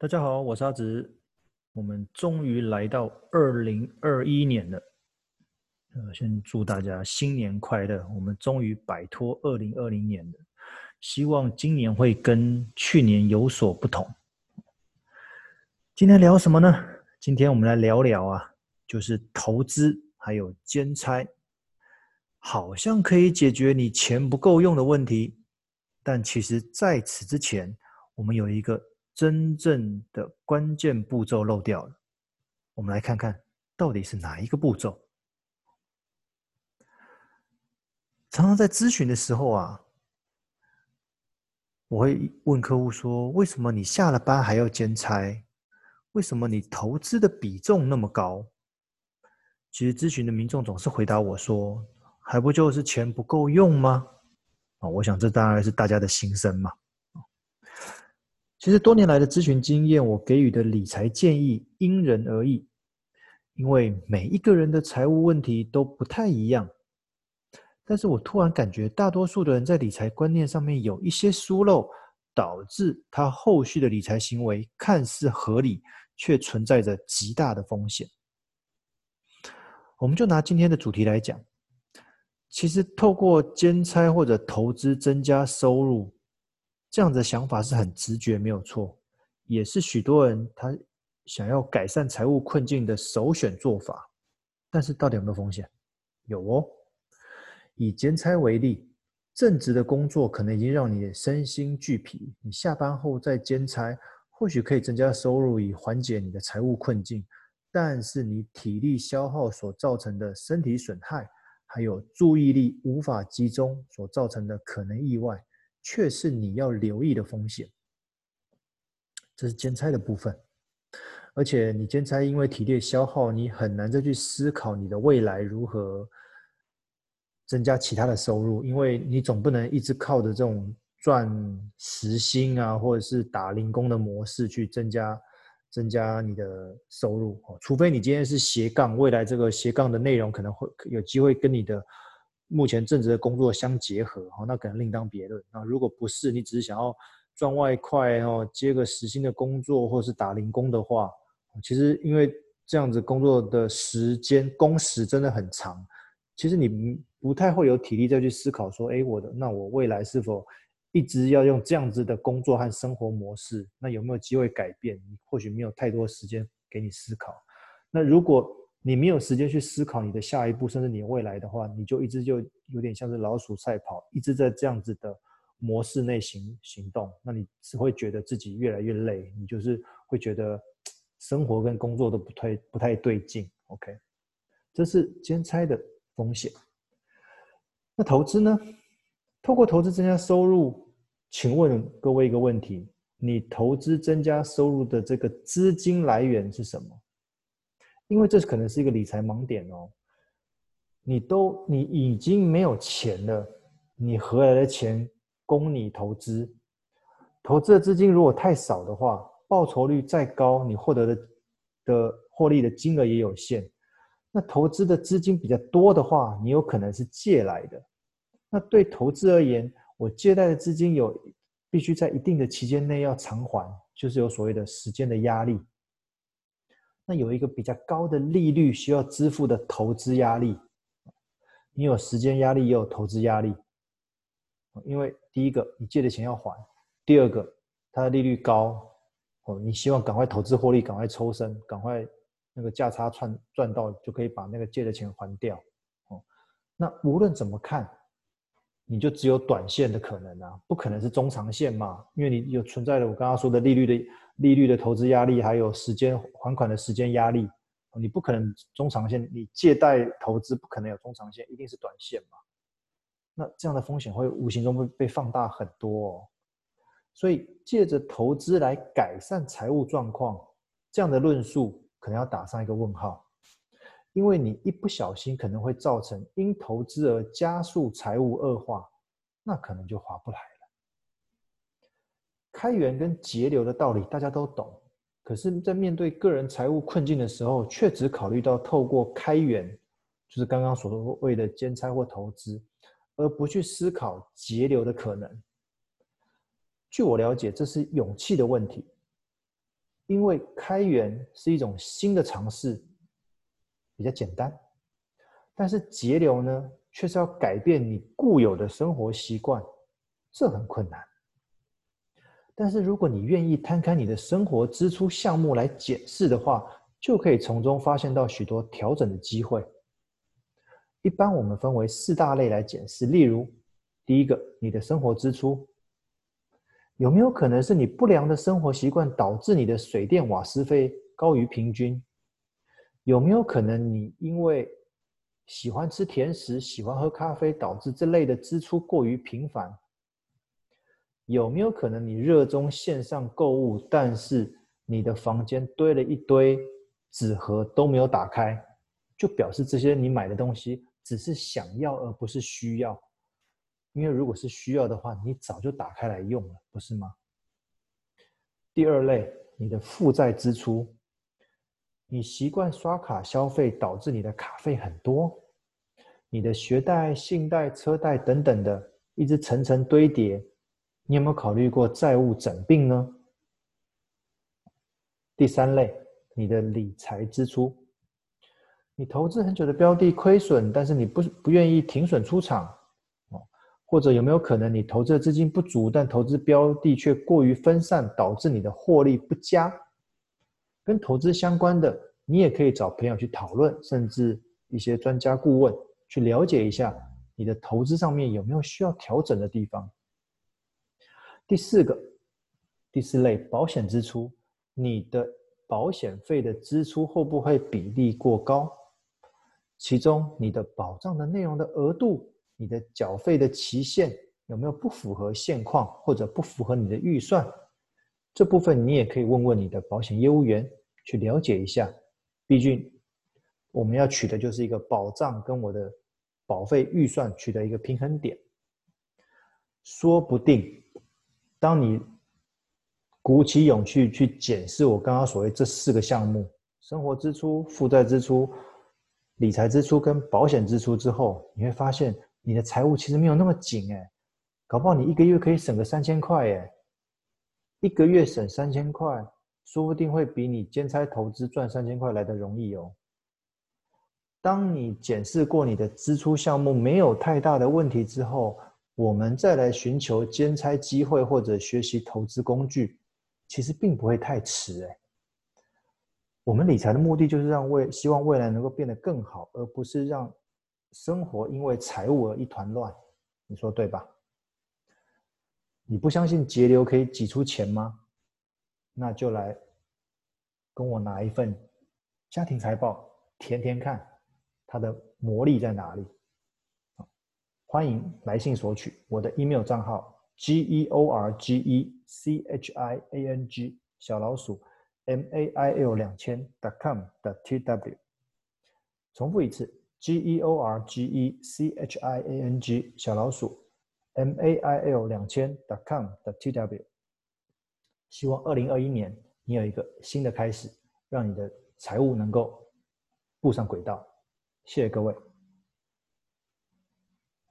大家好，我是阿直。我们终于来到二零二一年了，呃，先祝大家新年快乐。我们终于摆脱二零二零年了，希望今年会跟去年有所不同。今天聊什么呢？今天我们来聊聊啊，就是投资还有兼差，好像可以解决你钱不够用的问题，但其实在此之前，我们有一个。真正的关键步骤漏掉了，我们来看看到底是哪一个步骤。常常在咨询的时候啊，我会问客户说：“为什么你下了班还要兼差？为什么你投资的比重那么高？”其实咨询的民众总是回答我说：“还不就是钱不够用吗？”啊，我想这当然是大家的心声嘛。其实多年来的咨询经验，我给予的理财建议因人而异，因为每一个人的财务问题都不太一样。但是我突然感觉，大多数的人在理财观念上面有一些疏漏，导致他后续的理财行为看似合理，却存在着极大的风险。我们就拿今天的主题来讲，其实透过兼差或者投资增加收入。这样的想法是很直觉，没有错，也是许多人他想要改善财务困境的首选做法。但是，到底有没有风险？有哦。以兼差为例，正职的工作可能已经让你身心俱疲，你下班后再兼差，或许可以增加收入，以缓解你的财务困境。但是，你体力消耗所造成的身体损害，还有注意力无法集中所造成的可能意外。却是你要留意的风险，这是兼差的部分。而且你兼差因为体力消耗，你很难再去思考你的未来如何增加其他的收入，因为你总不能一直靠着这种赚时薪啊，或者是打零工的模式去增加增加你的收入。除非你今天是斜杠，未来这个斜杠的内容可能会有机会跟你的。目前正职的工作相结合，哈那可能另当别论。那如果不是，你只是想要赚外快哦，接个时薪的工作，或是打零工的话，其实因为这样子工作的时间工时真的很长，其实你不太会有体力再去思考说，哎，我的那我未来是否一直要用这样子的工作和生活模式？那有没有机会改变？你或许没有太多时间给你思考。那如果你没有时间去思考你的下一步，甚至你未来的话，你就一直就有点像是老鼠赛跑，一直在这样子的模式内行行动，那你只会觉得自己越来越累，你就是会觉得生活跟工作都不太不太对劲。OK，这是兼差的风险。那投资呢？透过投资增加收入，请问各位一个问题：你投资增加收入的这个资金来源是什么？因为这可能是一个理财盲点哦，你都你已经没有钱了，你何来的钱供你投资？投资的资金如果太少的话，报酬率再高，你获得的的获利的金额也有限。那投资的资金比较多的话，你有可能是借来的。那对投资而言，我借贷的资金有必须在一定的期间内要偿还，就是有所谓的时间的压力。那有一个比较高的利率需要支付的投资压力，你有时间压力，也有投资压力。因为第一个，你借的钱要还；第二个，它的利率高，哦，你希望赶快投资获利，赶快抽身，赶快那个价差赚赚到，就可以把那个借的钱还掉。哦，那无论怎么看，你就只有短线的可能啊，不可能是中长线嘛，因为你有存在的我刚刚说的利率的。利率的投资压力，还有时间还款的时间压力，你不可能中长线，你借贷投资不可能有中长线，一定是短线嘛。那这样的风险会无形中会被放大很多哦。所以借着投资来改善财务状况，这样的论述可能要打上一个问号，因为你一不小心可能会造成因投资而加速财务恶化，那可能就划不来了。开源跟节流的道理大家都懂，可是，在面对个人财务困境的时候，却只考虑到透过开源，就是刚刚所谓的兼差或投资，而不去思考节流的可能。据我了解，这是勇气的问题。因为开源是一种新的尝试，比较简单，但是节流呢，却是要改变你固有的生活习惯，这很困难。但是如果你愿意摊开你的生活支出项目来检视的话，就可以从中发现到许多调整的机会。一般我们分为四大类来检视，例如，第一个，你的生活支出有没有可能是你不良的生活习惯导致你的水电瓦斯费高于平均？有没有可能你因为喜欢吃甜食、喜欢喝咖啡，导致这类的支出过于频繁？有没有可能你热衷线上购物，但是你的房间堆了一堆纸盒都没有打开，就表示这些你买的东西只是想要而不是需要。因为如果是需要的话，你早就打开来用了，不是吗？第二类，你的负债支出，你习惯刷卡消费，导致你的卡费很多，你的学贷、信贷、车贷等等的，一直层层堆叠，你有没有考虑过债务整并呢？第三类。你的理财支出，你投资很久的标的亏损，但是你不不愿意停损出场，哦，或者有没有可能你投资的资金不足，但投资标的却过于分散，导致你的获利不佳？跟投资相关的，你也可以找朋友去讨论，甚至一些专家顾问去了解一下你的投资上面有没有需要调整的地方。第四个，第四类保险支出，你的。保险费的支出会不会比例过高？其中你的保障的内容的额度，你的缴费的期限有没有不符合现况或者不符合你的预算？这部分你也可以问问你的保险业务员去了解一下。毕竟我们要取的就是一个保障跟我的保费预算取得一个平衡点。说不定当你。鼓起勇气去检视我刚刚所谓这四个项目：生活支出、负债支出、理财支出跟保险支出之后，你会发现你的财务其实没有那么紧哎，搞不好你一个月可以省个三千块哎，一个月省三千块，说不定会比你兼差投资赚三千块来得容易哦。当你检视过你的支出项目没有太大的问题之后，我们再来寻求兼差机会或者学习投资工具。其实并不会太迟哎，我们理财的目的就是让未希望未来能够变得更好，而不是让生活因为财务而一团乱。你说对吧？你不相信节流可以挤出钱吗？那就来跟我拿一份家庭财报填填看，它的魔力在哪里？欢迎来信索取我的 email 账号。G E O R G E C H I A N G 小老鼠 M A I L 两千 dot com dot T W，重复一次 G E O R G E C H I A N G 小老鼠 M A I L 两千 dot com dot T W，希望二零二一年你有一个新的开始，让你的财务能够步上轨道。谢谢各位。